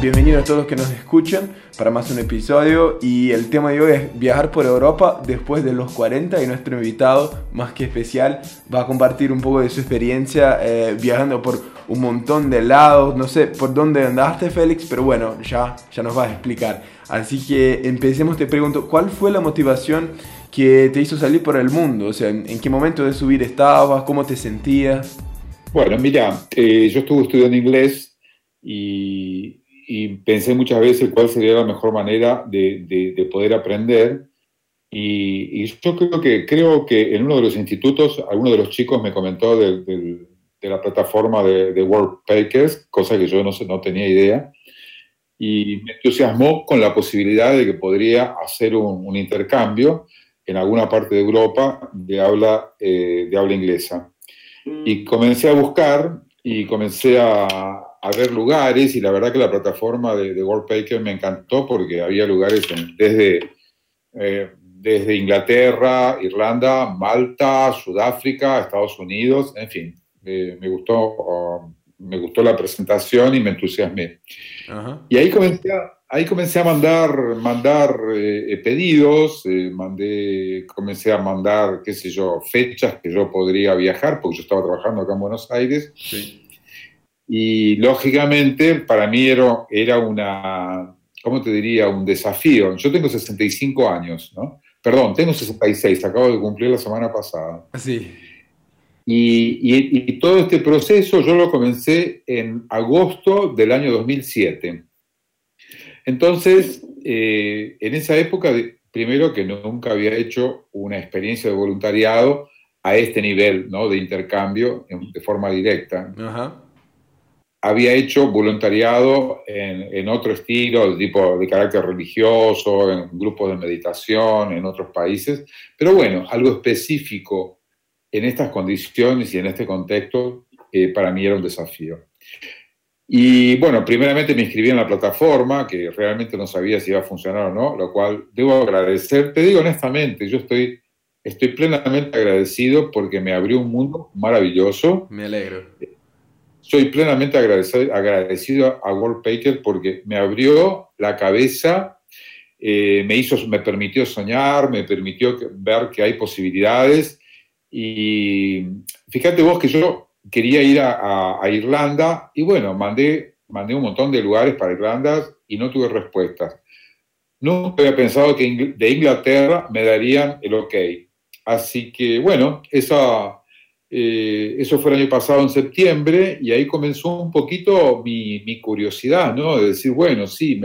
Bienvenidos a todos los que nos escuchan para más un episodio y el tema de hoy es viajar por Europa después de los 40 y nuestro invitado más que especial va a compartir un poco de su experiencia eh, viajando por un montón de lados, no sé por dónde andaste Félix, pero bueno, ya, ya nos vas a explicar. Así que empecemos, te pregunto, ¿cuál fue la motivación que te hizo salir por el mundo? O sea, ¿en, qué momento de subir estabas? ¿Cómo te sentías? Bueno, mira, eh, yo estuve estudiando inglés y y pensé muchas veces cuál sería la mejor manera de, poder aprender. Y, yo creo que, creo que en uno de los institutos, alguno de los chicos me comentó de, la plataforma de, Worldpakers, cosa que yo no, no tenía idea, y me entusiasmó con la posibilidad de que podría hacer un, intercambio en alguna parte de Europa de habla, eh, de habla inglesa. Y mm. comencé a buscar y comencé a, a ver lugares y la verdad que la plataforma de, de Worldpaker me encantó porque había lugares desde, eh, desde Inglaterra, Irlanda, Malta, Sudáfrica, Estados Unidos, en fin, me, gustó, me gustó la presentación y me entusiasmé. Y ahí comencé a, ahí comencé a mandar, mandar eh, pedidos, eh, mandé, comencé a mandar, qué sé yo, fechas que yo podría viajar, porque yo estaba trabajando acá en Buenos Aires. Sí y lógicamente para mí era, era una, ¿cómo te diría? Un desafío. Yo tengo 65 años, ¿no? Perdón, tengo 66, acabo de cumplir la semana pasada. Sí. Y, y, todo este proceso yo lo comencé en agosto del año 2007. Entonces, eh, en esa época, primero que nunca había hecho una experiencia de voluntariado a este nivel, ¿no? De intercambio de forma directa. Ajá había hecho voluntariado en, otro estilo, tipo de carácter religioso, en grupos de meditación, en otros países, pero bueno, algo específico en estas condiciones y en este contexto eh, para mí era un desafío. Y bueno, primeramente me inscribí en la plataforma, que realmente no sabía si iba a funcionar o no, lo cual debo agradecer, te digo honestamente, yo estoy, estoy plenamente agradecido porque me abrió un mundo maravilloso. Me alegro soy plenamente agradecido, a Worldpaker porque me abrió la cabeza, eh, me, hizo, me permitió soñar, me permitió ver que hay posibilidades. Y fíjate vos que yo quería ir a, Irlanda y bueno, mandé, mandé un montón de lugares para Irlanda y no tuve respuestas. Nunca había pensado que de Inglaterra me darían el ok. Así que bueno, eh, eso fue el año pasado en septiembre y ahí comenzó un poquito mi, curiosidad, ¿no? De decir, bueno, sí,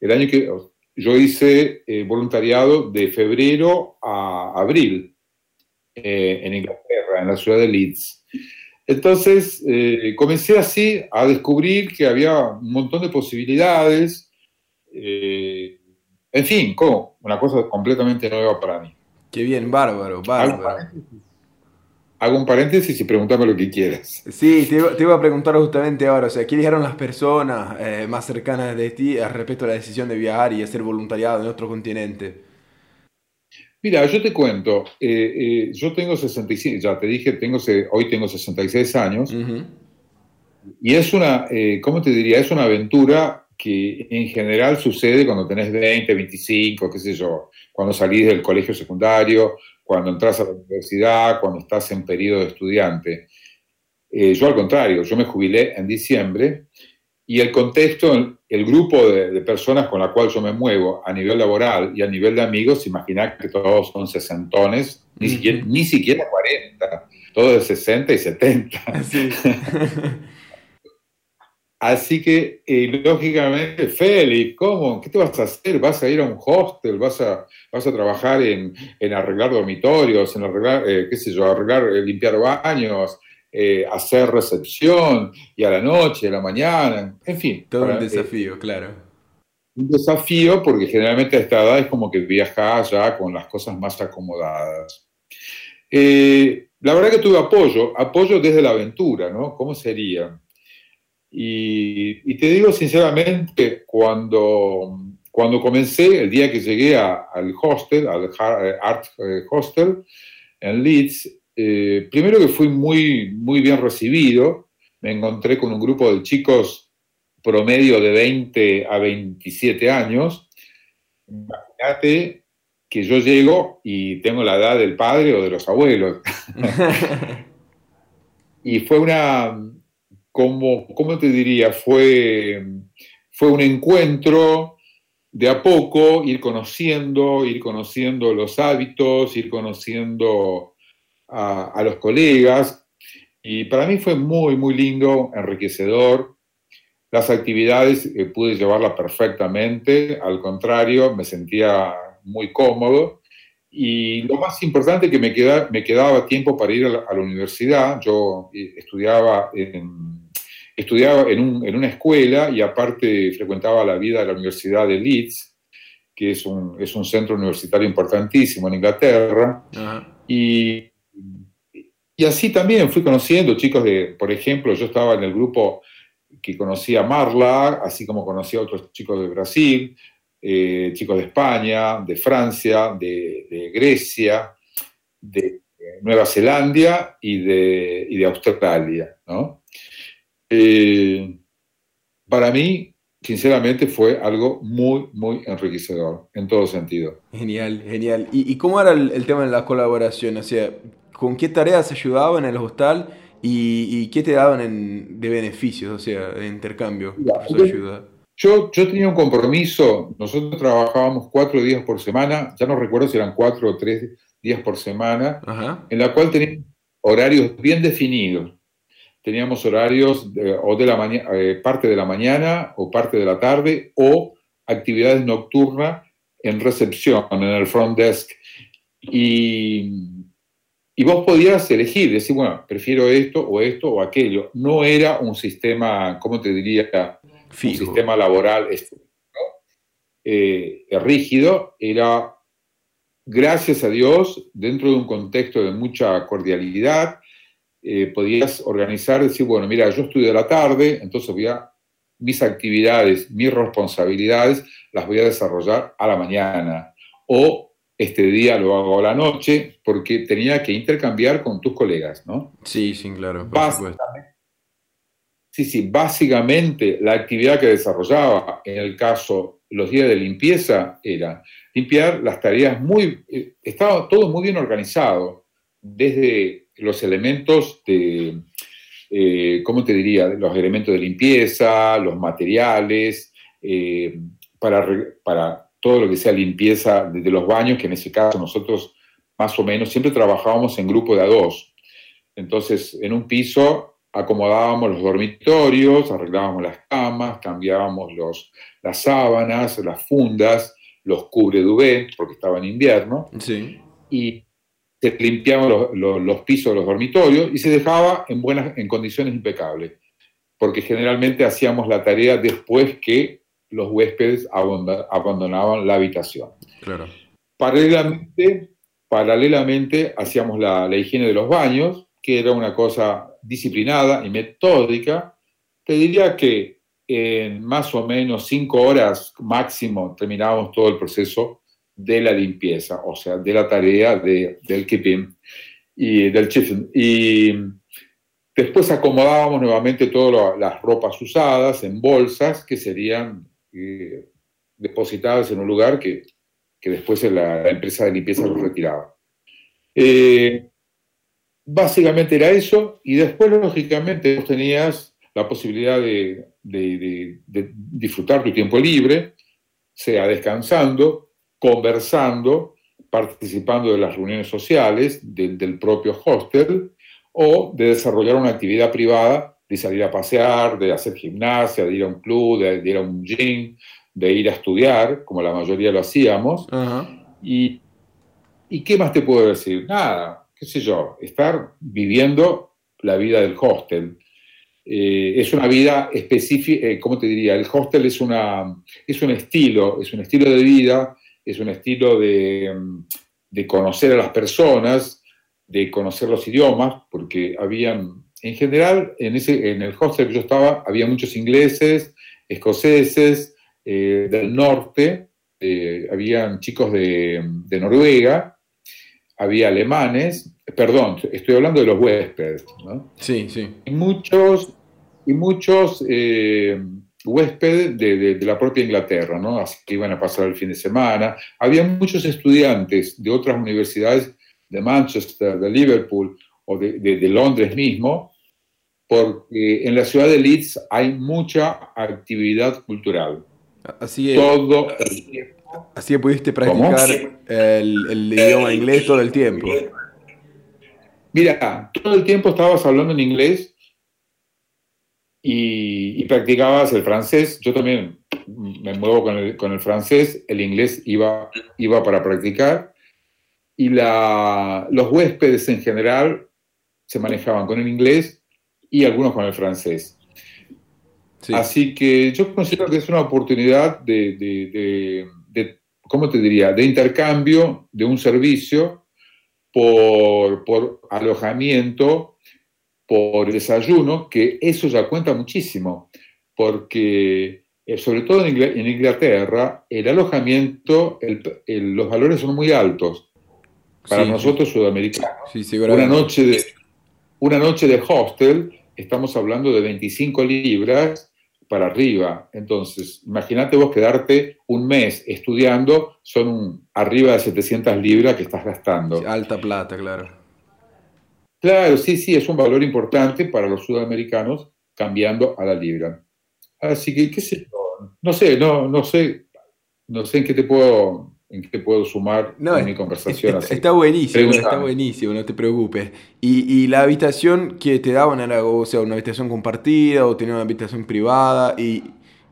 el año que yo hice eh, voluntariado de febrero a abril eh, en Inglaterra, en la ciudad de Leeds. Entonces, comencé así a descubrir que había un montón de posibilidades. en fin, como una cosa completamente nueva para mí. Qué bien, bárbaro, bárbaro. Hago un paréntesis y pregúntame lo que quieras. Sí, te, iba a preguntar justamente ahora, o sea, ¿qué dijeron las personas eh, más cercanas de ti respecto a la decisión de viajar y hacer voluntariado en otro continente? Mira, yo te cuento, eh, eh, yo tengo 65, ya te dije, tengo, hoy tengo 66 años, y es una, ¿cómo te diría? Es una aventura que en general sucede cuando tenés 20, 25, qué sé yo, cuando salís del colegio secundario cuando entras a la universidad, cuando estás en periodo de estudiante. Eh, yo al contrario, yo me jubilé en diciembre y el contexto, el grupo de, personas con la cual yo me muevo a nivel laboral y a nivel de amigos, imagina que todos son sesentones, ni, siquiera, ni siquiera 40, todos de 60 y 70. Sí. Así que, eh, lógicamente, Félix, ¿cómo? ¿Qué te vas a hacer? ¿Vas a ir a un hostel? ¿Vas a, vas a trabajar en, arreglar dormitorios, en arreglar, eh, qué sé yo, arreglar, eh, limpiar baños, hacer recepción, y a la noche, a la mañana, en fin. Todo un desafío, claro. Un desafío porque generalmente a esta edad es como que viajas ya con las cosas más acomodadas. la verdad que tuve apoyo, apoyo desde la aventura, ¿no? ¿Cómo sería? Y, te digo sinceramente, cuando, Cuando comencé, el día que llegué al hostel, al Art Hostel en Leeds, primero que fui muy, muy bien recibido, me encontré con un grupo de chicos promedio de 20 a 27 años. Imagínate que yo llego y tengo la edad del padre o de los abuelos. y fue una, como, ¿cómo te diría? Fue, fue un encuentro de a poco, ir conociendo, ir conociendo los hábitos, ir conociendo a, a los colegas. Y para mí fue muy, muy lindo, enriquecedor. Las actividades eh, pude llevarlas perfectamente, al contrario, me sentía muy cómodo. Y lo más importante que me, queda, me quedaba tiempo para ir a la, universidad. Yo eh, estudiaba en, estudiaba en, un, en, una escuela y aparte frecuentaba la vida de la Universidad de Leeds, que es un, es un centro universitario importantísimo en Inglaterra. Y, y así también fui conociendo chicos de, por ejemplo, yo estaba en el grupo que conocía Marla, así como conocía a otros chicos de Brasil, eh, chicos de España, de Francia, de, Grecia, de Nueva Zelanda y de, de Australia. Eh, para mí, sinceramente, fue algo muy, muy enriquecedor en todo sentido. Genial, genial. ¿Y, cómo era el, tema de la colaboración? ¿Con qué tareas ayudaban en el hostal y, qué te daban de beneficios, o sea, de intercambio, su ayuda? Yo, yo tenía un compromiso, nosotros trabajábamos cuatro días por semana, ya no recuerdo si eran cuatro o tres días por semana, en la cual teníamos horarios bien definidos. Teníamos horarios o de la mañana, eh, parte de la mañana o parte de la tarde o actividades nocturnas en recepción, en el front desk. Y, y vos podías elegir, decir, bueno, prefiero esto o esto o aquello. No era un sistema, ¿cómo te diría? un sistema laboral eh, rígido, era, gracias a Dios, dentro de un contexto de mucha cordialidad, eh, podías organizar, decir, bueno, mira, yo estudio a la tarde, entonces voy a, mis actividades, mis responsabilidades, las voy a desarrollar a la mañana. O este día lo hago a la noche, porque tenía que intercambiar con tus colegas, ¿no? Sí, sí, claro. Sí, sí, básicamente la actividad que desarrollaba en el caso los días de limpieza era limpiar las tareas muy, eh, estaba todo muy bien organizado, desde los elementos de, eh, ¿cómo te diría? Los elementos de limpieza, los materiales, eh, para, para todo lo que sea limpieza desde los baños, que en ese caso nosotros más o menos siempre trabajábamos en grupo de a dos. Entonces, en un piso acomodábamos los dormitorios, arreglábamos las camas, cambiábamos los, las sábanas, las fundas, los cubre duvet, porque estaba en invierno, y se limpiaban los, pisos de los dormitorios y se dejaba en, buenas, en condiciones impecables, porque generalmente hacíamos la tarea después que los huéspedes abandonaban la habitación. Paralelamente, paralelamente hacíamos la, la higiene de los baños, que era una cosa disciplinada y metódica, te diría que en más o menos cinco horas máximo terminábamos todo el proceso de la limpieza, o sea, de la tarea de, del keeping y del chiffon. Y después acomodábamos nuevamente todas las ropas usadas en bolsas que serían depositadas en un lugar que, que después la, empresa de limpieza los retiraba. Eh, Básicamente era eso, y después, lógicamente, tenías la posibilidad de, disfrutar tu tiempo libre, sea descansando, conversando, participando de las reuniones sociales del propio hostel, o de desarrollar una actividad privada, de salir a pasear, de hacer gimnasia, de ir a un club, de, ir a un gym, de ir a estudiar, como la mayoría lo hacíamos. y, ¿Y qué más te puedo decir? Nada, qué sé yo, estar viviendo la vida del hostel. Eh, es una vida específica, eh, ¿cómo te diría? El hostel es, una, es un estilo, es un estilo de vida, es un estilo de, de conocer a las personas, de conocer los idiomas, porque habían, en general, en, ese, en el hostel que yo estaba, había muchos ingleses, escoceses, eh, del norte, habían chicos de, Noruega, había alemanes, perdón, estoy hablando de los huéspedes, ¿no? Sí, sí. Y muchos, y muchos huéspedes de, la propia Inglaterra, ¿no? Así que iban a pasar el fin de semana. Había muchos estudiantes de otras universidades de Manchester, de Liverpool o de, Londres mismo, porque en la ciudad de Leeds hay mucha actividad cultural. Así es. Todo el tiempo. Así pudiste practicar el, idioma inglés todo el tiempo. Mira, todo el tiempo estabas hablando en inglés y, practicabas el francés. Yo también me muevo con el, con el francés, el inglés iba, iba para practicar y la, los huéspedes en general se manejaban con el inglés y algunos con el francés. Así que yo considero que es una oportunidad de, de, de, ¿cómo te diría?, de intercambio de un servicio por, por alojamiento, por desayuno, que eso ya cuenta muchísimo, porque eh, sobre todo en Inglaterra, el alojamiento, los valores son muy altos para nosotros sudamericanos. una, noche de, una noche de hostel, estamos hablando de 25 libras para arriba. Entonces, imagínate vos quedarte un mes estudiando, son arriba de 700 libras que estás gastando. Alta plata, claro. Claro, sí, sí, es un valor importante para los sudamericanos cambiando a la libra. Así que, qué sé no sé, no, no sé, no sé en qué te puedo en qué puedo sumar en mi conversación. Está, buenísimo, está buenísimo, no te preocupes. Y, la habitación que te daban era, o sea, una habitación compartida o tenía una habitación privada y,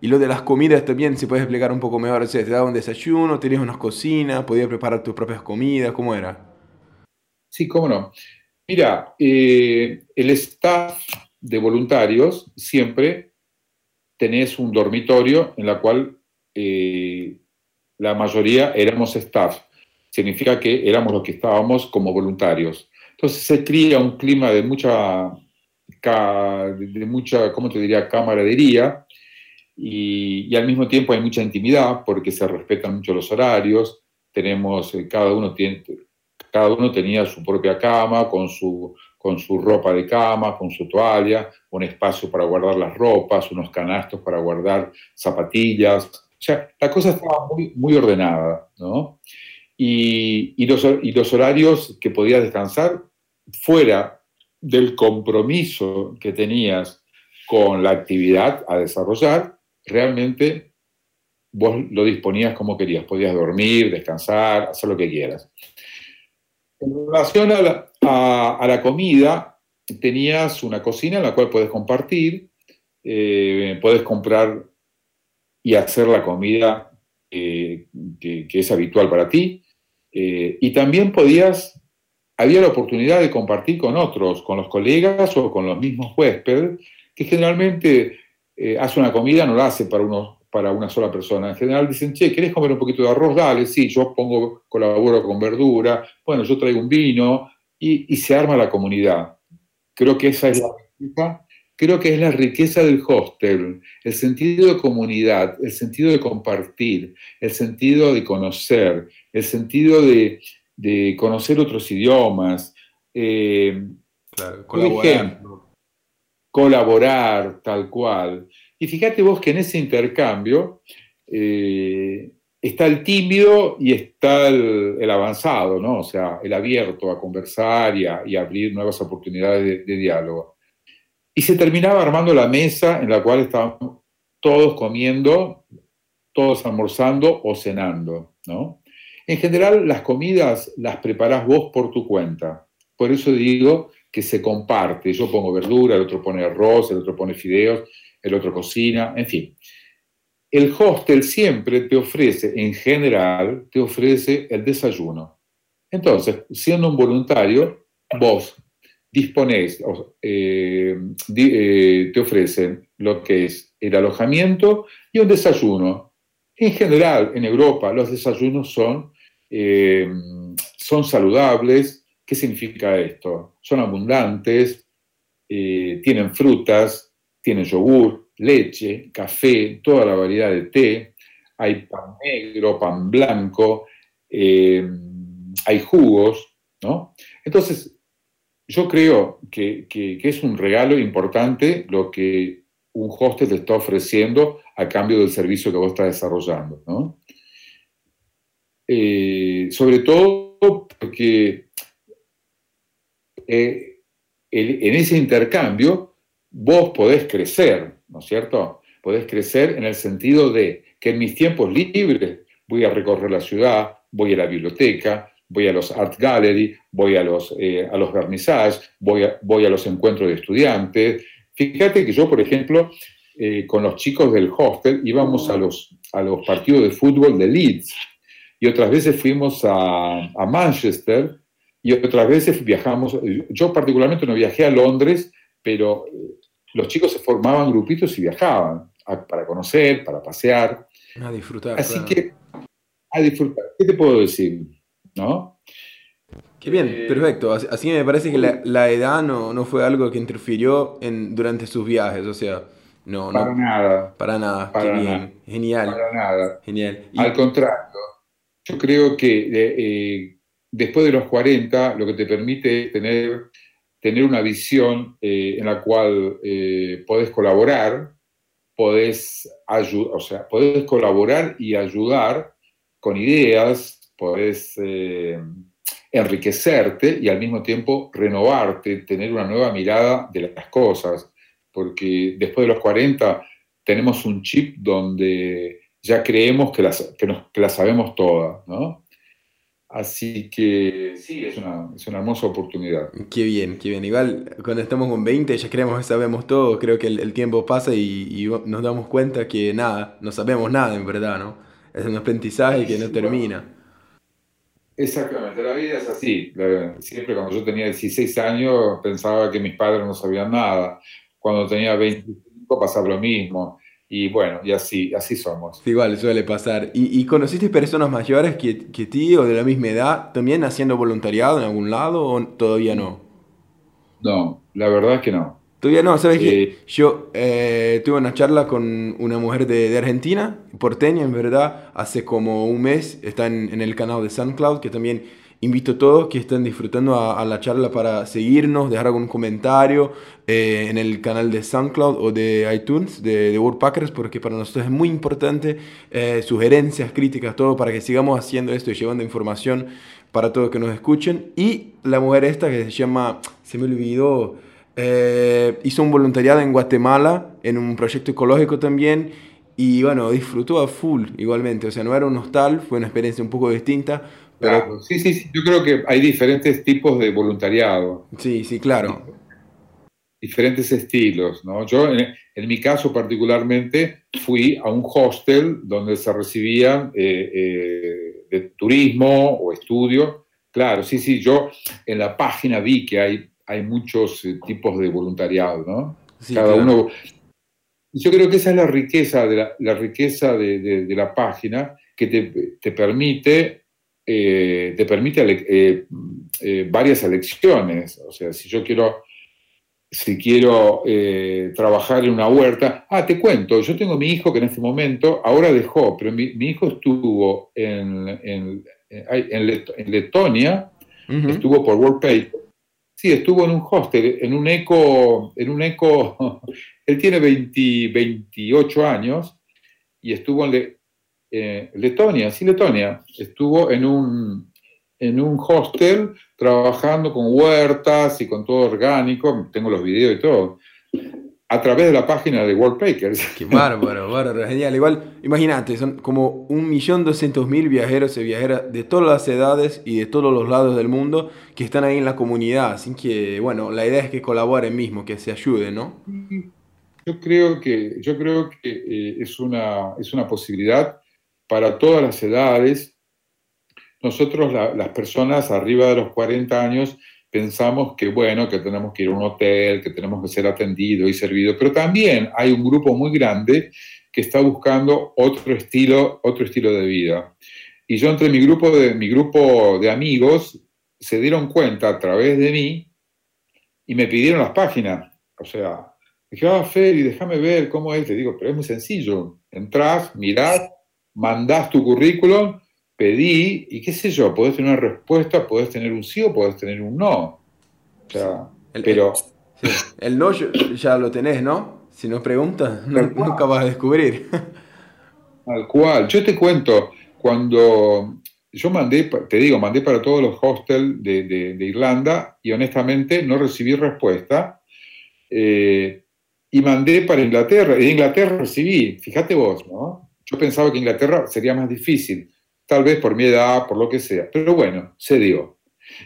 lo de las comidas también, si puedes explicar un poco mejor, o sea, te daban un desayuno, tenías unas cocinas, podías preparar tus propias comidas, ¿cómo era? Sí, cómo no. Mira, eh, el staff de voluntarios siempre tenés un dormitorio en la cual eh, la mayoría éramos staff. Significa que éramos los que estábamos como voluntarios. Entonces se cría un clima de mucha, de mucha ¿cómo te diría?, camaradería y, al mismo tiempo hay mucha intimidad porque se respetan mucho los horarios. Tenemos, eh, cada uno, tiene, cada uno tenía su propia cama con su, con su ropa de cama, con su toalla, un espacio para guardar las ropas, unos canastos para guardar zapatillas, sea, la cosa estaba muy, ordenada, ¿no? Y, los, horarios que podías descansar fuera del compromiso que tenías con la actividad a desarrollar, realmente vos lo disponías como querías. Podías dormir, descansar, hacer lo que quieras. En relación a la, a, la comida, tenías una cocina en la cual puedes compartir, eh, puedes comprar y hacer la comida eh, que, es habitual para ti. Eh, y también podías, había la oportunidad de compartir con otros, con los colegas o con los mismos huéspedes, que generalmente eh, hace una comida, no la hace para, uno, para una sola persona. En general dicen, che, ¿querés comer un poquito de arroz? Dale, sí, yo pongo, colaboro con verdura, bueno, yo traigo un vino, y, y se arma la comunidad. Creo que esa es la creo que es la riqueza del hostel, el sentido de comunidad, el sentido de compartir, el sentido de conocer, el sentido de, conocer otros idiomas. Eh, colaborar. colaborar, tal cual. Y fíjate vos que en ese intercambio eh, está el tímido y está el, avanzado, ¿no? O sea, el abierto a conversar y a, abrir nuevas oportunidades de diálogo. Y se terminaba armando la mesa en la cual estaban todos comiendo, todos almorzando o cenando, ¿no? En general, las comidas las preparás vos por tu cuenta. Por eso digo que se comparte. Yo pongo verdura, el otro pone arroz, el otro pone fideos, el otro cocina, en fin. El hostel siempre te ofrece, en general, te ofrece el desayuno. Entonces, siendo un voluntario, vos dispones, eh, eh, te ofrecen lo que es el alojamiento y un desayuno. En general, en Europa, los desayunos son, eh, son saludables. ¿Qué significa esto? Son abundantes, tienen frutas, tienen yogur, leche, café, toda la variedad de té. hay pan negro, pan blanco, eh, hay jugos, ¿no? Entonces, yo creo que, es un regalo importante lo que un hostel te está ofreciendo a cambio del servicio que vos estás desarrollando, ¿no? Eh, sobre todo porque eh, en ese intercambio vos podés crecer, ¿no es cierto? Podés crecer en el sentido de que en mis tiempos libres voy a recorrer la ciudad, voy a la biblioteca, voy a los art gallery, voy a los, eh, a los vernissages, voy a, voy a los encuentros de estudiantes. Fíjate que yo, por ejemplo, eh, con los chicos del hostel íbamos a los, a los partidos de fútbol de Leeds y otras veces fuimos a, a Manchester y otras veces viajamos, yo particularmente no viajé a Londres, pero eh, los chicos se formaban grupitos y viajaban para conocer, para pasear. A disfrutar. Así que, a disfrutar. ¿Qué te puedo decir? ¿No? Qué bien, eh, perfecto. Así, me parece que la, edad no, no, fue algo que interfirió en, durante sus viajes, o sea, no. Para nada. Para nada, qué bien. Genial. Para nada. Genial. Al contrario, yo creo que eh, después de los 40 lo que te permite es tener, tener una visión eh, en la cual eh, podés colaborar, podés, o sea, podés colaborar y ayudar con ideas, podés eh, enriquecerte y al mismo tiempo renovarte, tener una nueva mirada de las cosas, porque después de los 40 tenemos un chip donde ya creemos que las, que nos, que las sabemos todas, ¿no? Así que sí, es una, es una, hermosa oportunidad. Qué bien, qué bien. Igual cuando estamos con 20 ya creemos que sabemos todo, creo que el, tiempo pasa y, nos damos cuenta que nada, no sabemos nada en verdad, ¿no? Es un aprendizaje que no termina. Exactamente, la vida es así. Siempre cuando yo tenía 16 años pensaba que mis padres no sabían nada. Cuando tenía 25 pasaba lo mismo. Y bueno, y así, así somos. Igual suele pasar. ¿Y, conociste personas mayores que, que ti o de la misma edad también haciendo voluntariado en algún lado o todavía no? No, la verdad es que no. Todavía no, ¿sabes qué? Yo eh, tuve una charla con una mujer de, de, Argentina, porteña en verdad, hace como un mes, está en, en el canal de SoundCloud, que también invito a todos que estén disfrutando a, la charla para seguirnos, dejar algún comentario eh, en el canal de SoundCloud o de iTunes de, de Worldpackers, porque para nosotros es muy importante eh, sugerencias, críticas, todo para que sigamos haciendo esto y llevando información para todos que nos escuchen. Y la mujer esta que se llama, se me olvidó, eh, hizo un voluntariado en Guatemala en un proyecto ecológico también. Y bueno, disfrutó a full igualmente, o sea, no era un hostal, fue una experiencia un poco distinta, Claro, sí, sí, sí, yo creo que hay diferentes tipos de voluntariado. Sí, sí, claro. Diferentes estilos, ¿no? Yo, en, mi caso particularmente, fui a un hostel donde se recibían eh, eh, de turismo o estudio. Claro, sí, sí, yo en la página vi que hay, hay muchos eh, tipos de voluntariado, ¿no? Sí, Cada uno... Yo creo que esa es la riqueza de la, riqueza de, la página que te, te permite eh, te permite eh, eh, varias elecciones. O sea, si yo quiero, si quiero trabajar en una huerta, ah, te cuento, yo tengo mi hijo que en este momento ahora dejó, pero mi, hijo estuvo en, en, en, Letonia, estuvo por World Paper. Sí, estuvo en un hostel, en un eco, en un eco, él tiene 28 años y estuvo en, eh, Letonia, sí, Letonia, estuvo en un, en un hostel trabajando con huertas y con todo orgánico, tengo los videos y todo, a través de la página de Worldpakers. Qué bárbaro, bárbaro, genial. Igual, imagínate, son como un millón doscientos mil viajeros y viajeras de todas las edades y de todos los lados del mundo que están ahí en la comunidad. Así que, bueno, la idea es que colaboren mismo, que se ayuden, ¿no? Yo creo que, yo creo que eh, es, una, es una posibilidad para todas las edades. Nosotros, las personas arriba de los 40 años, pensamos que, bueno, que tenemos que ir a un hotel, que tenemos que ser atendido y servido, pero también hay un grupo muy grande que está buscando otro estilo, otro estilo de vida. Y yo entre mi grupo de, mi grupo de amigos se dieron cuenta a través de mí y me pidieron las páginas. O sea, dije, ah, Feli, déjame ver cómo es. Le digo, pero es muy sencillo. Entrás, mirás, mandás tu currículum, pedí, y qué sé yo, podés tener una respuesta, podés tener un sí o podés tener un no. O sea, El- pero El no ya- lo tenés, ¿no? Si nos preguntas, no- nunca vas a descubrir. Tal cual. Yo te cuento, cuando yo mandé, te digo, mandé para todos los hostels de, de- de Irlanda y honestamente no recibí respuesta. Eh, y mandé para Inglaterra. Y de Inglaterra recibí, fíjate vos, ¿no? Yo pensaba que Inglaterra sería más difícil, tal vez por mi edad, por lo que sea. Pero bueno, se dio.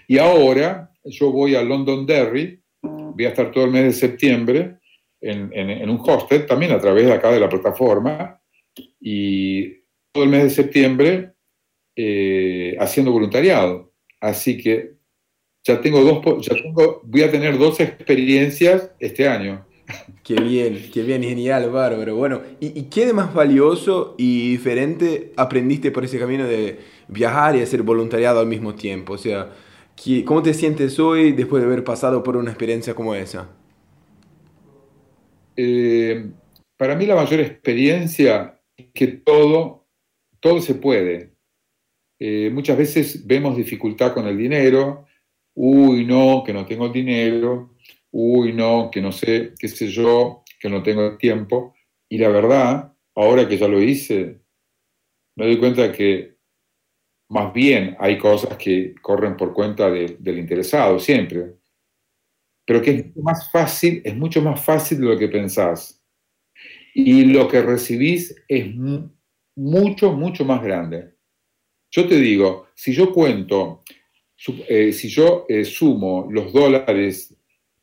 Y ahora yo voy a Londonderry, voy a estar todo el mes de septiembre en, un hostel, también a través de acá de la plataforma, y todo el mes de septiembre eh, haciendo voluntariado. Así que ya tengo dos, ya tengo, voy a tener dos experiencias este año. Qué bien, qué bien, genial, bárbaro. Bueno, ¿y, y qué de más valioso y diferente aprendiste por ese camino de viajar y hacer voluntariado al mismo tiempo? O sea, ¿qué- ¿cómo te sientes hoy después de haber pasado por una experiencia como esa? Eh, para mí la mayor experiencia es que todo, todo se puede. Eh, muchas veces vemos dificultad con el dinero, uy, no, que no tengo el dinero, uy, no, que no sé, qué sé yo, que no tengo tiempo. Y la verdad, ahora que ya lo hice, me doy cuenta que más bien hay cosas que corren por cuenta de- del interesado, siempre. Pero que es más fácil, es mucho más fácil de lo que pensás. Y lo que recibís es mu- mucho, mucho más grande. Yo te digo, si yo cuento, eh, si yo eh, sumo los dólares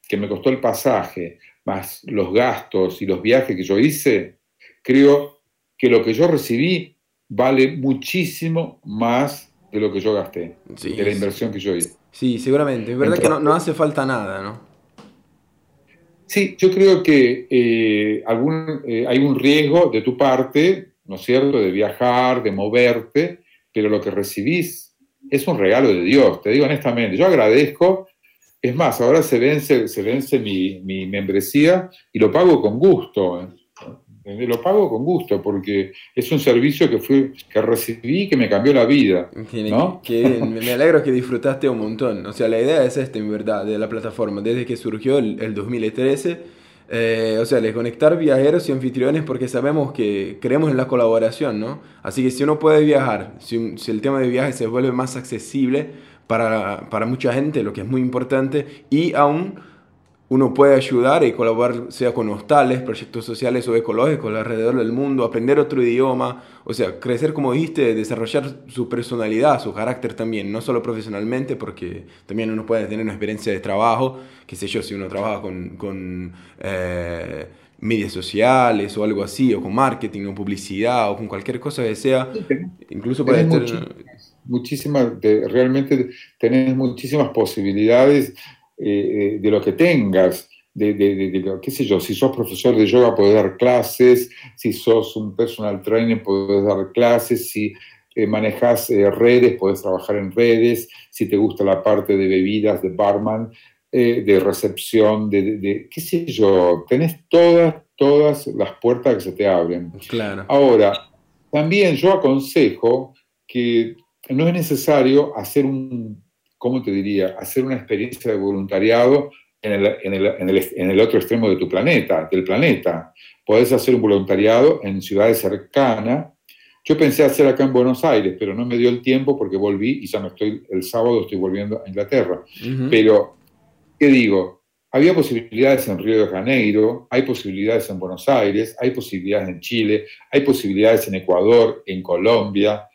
que me costó el pasaje, más los gastos y los viajes que yo hice, creo que lo que yo recibí vale muchísimo más de lo que yo gasté, Sí, de la inversión que yo hice. sí, seguramente. Es verdad que no, no hace falta nada, ¿no? Sí, yo creo que eh, algún, eh, hay un riesgo de tu parte, ¿no es cierto?, de viajar, de moverte, pero lo que recibís es un regalo de Dios, te digo honestamente. Yo agradezco, es más, ahora se vence, se vence mi, mi membresía y lo pago con gusto. ¿eh? Lo pago con gusto porque es un servicio que, fui, que recibí que me cambió la vida. Que, ¿No? que bien, me alegro que disfrutaste un montón. O sea, la idea es esta, en verdad, de la plataforma. Desde que surgió el, el 2013, eh, o sea, de conectar viajeros y anfitriones porque sabemos que creemos en la colaboración, ¿no? Así que si uno puede viajar, si, si el tema de viajes se vuelve más accesible para, para mucha gente, lo que es muy importante, y aún uno puede ayudar y colaborar, sea con hostales, proyectos sociales o ecológicos alrededor del mundo, aprender otro idioma, o sea, crecer como dijiste, desarrollar su personalidad, su carácter también, no solo profesionalmente, porque también uno puede tener una experiencia de trabajo, qué sé yo, si uno trabaja con, con eh, medias sociales o algo así, o con marketing o publicidad o con cualquier cosa que sea, incluso puede tener... muchísimas, de- realmente tenés muchísimas posibilidades eh, de lo que tengas, de, de- de- de lo- qué sé yo, si sos profesor de yoga podés dar clases, si sos un personal trainer podés dar clases, si eh, manejas eh, redes podés trabajar en redes, si te gusta la parte de bebidas, de barman, eh, de recepción, de- qué sé yo, tenés todas, todas las puertas que se te abren. Claro. Ahora, también yo aconsejo que no es necesario hacer un, ¿cómo te diría? Hacer una experiencia de voluntariado en el, en el- en el- en el otro extremo de tu planeta, del planeta. Podés hacer un voluntariado en ciudades cercanas. Yo pensé hacer acá en Buenos Aires, pero no me dio el tiempo porque volví y ya me estoy, el sábado estoy volviendo a Inglaterra. Pero, ¿qué digo? Había posibilidades en Río de Janeiro, hay posibilidades en Buenos Aires, hay posibilidades en Chile, hay posibilidades en Ecuador, en Colombia.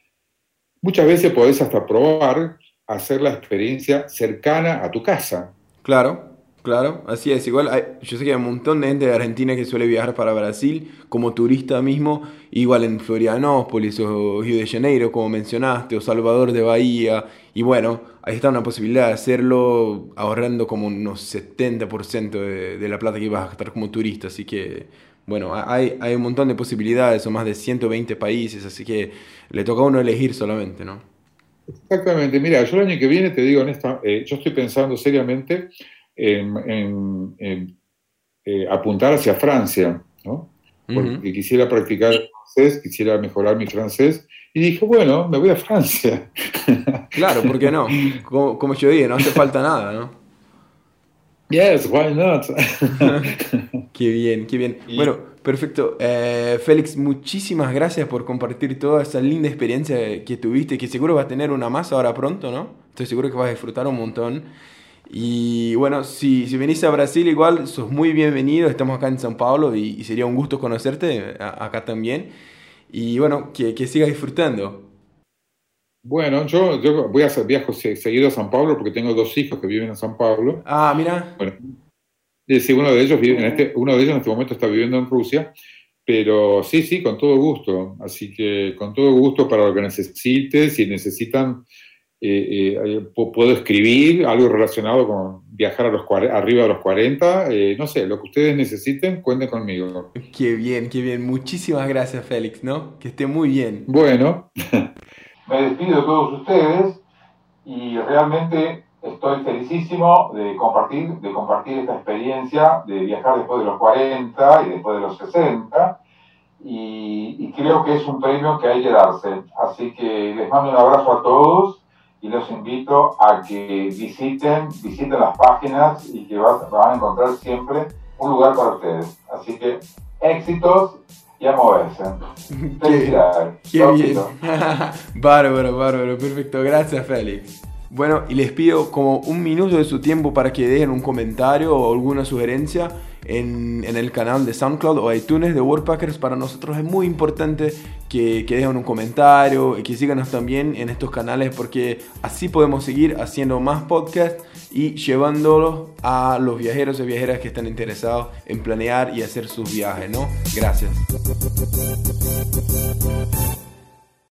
Muchas veces podés hasta probar hacer la experiencia cercana a tu casa. Claro, claro, así es. Igual hay- yo sé que hay un montón de gente de Argentina que suele viajar para Brasil como turista mismo, igual en Florianópolis o Río de Janeiro, como mencionaste, o Salvador de Bahía. Y bueno, ahí está una posibilidad de hacerlo ahorrando como unos 70% de, de la plata que ibas a gastar como turista. Así que, bueno, hay, hay un montón de posibilidades, son más de 120 países, así que le toca a uno elegir solamente, ¿no? Exactamente. Mira, yo el año que viene te digo honesta, eh, yo estoy pensando seriamente en, en- en, eh, apuntar hacia Francia, ¿no? porque quisiera practicar francés, quisiera mejorar mi francés. Y dije, bueno, me voy a Francia. Claro, ¿por qué no? Como, como yo dije, no hace falta nada, ¿no? Yes, why not? qué bien, qué bien. Bueno, perfecto. Eh, Félix, muchísimas gracias por compartir toda esa linda experiencia que tuviste, que seguro vas a tener una más ahora pronto, ¿no? Estoy seguro que vas a disfrutar un montón. Y bueno, si, si venís a Brasil igual, sos muy bienvenido. Estamos acá en San Paulo y, sería un gusto conocerte acá también. Y bueno, que, que sigas disfrutando. Bueno, yo, yo voy a hacer viajes seguido a San Pablo porque tengo dos hijos que viven en San Pablo. Ah, mira. Bueno, sí, uno de ellos vive en este, uno de ellos en este momento está viviendo en Rusia, pero sí, sí, con todo gusto. Así que con todo gusto para lo que necesites, si necesitan, eh, eh, puedo escribir algo relacionado con viajar a los arriba de los 40, eh, no sé, lo que ustedes necesiten, cuenten conmigo. Qué bien, qué bien. Muchísimas gracias, Félix, ¿no? Que esté muy bien. Bueno. me despido de todos ustedes y realmente estoy felicísimo de compartir, de compartir esta experiencia de viajar después de los 40 y después de los 60 y, creo que es un premio que hay que darse. Así que les mando un abrazo a todos y los invito a que visiten, visiten las páginas y que van a encontrar siempre un lugar para ustedes. Así que éxitos y a moverse. Felicidades. Qué, bien. bárbaro, bárbaro, perfecto. Gracias, Félix. Bueno, y les pido como un minuto de su tiempo para que dejen un comentario o alguna sugerencia en, en el canal de SoundCloud o iTunes de Wordpackers. Para nosotros es muy importante que, que dejen un comentario y que síganos también en estos canales porque así podemos seguir haciendo más podcasts y llevándolo a los viajeros y viajeras que están interesados en planear y hacer sus viajes, ¿no? Gracias.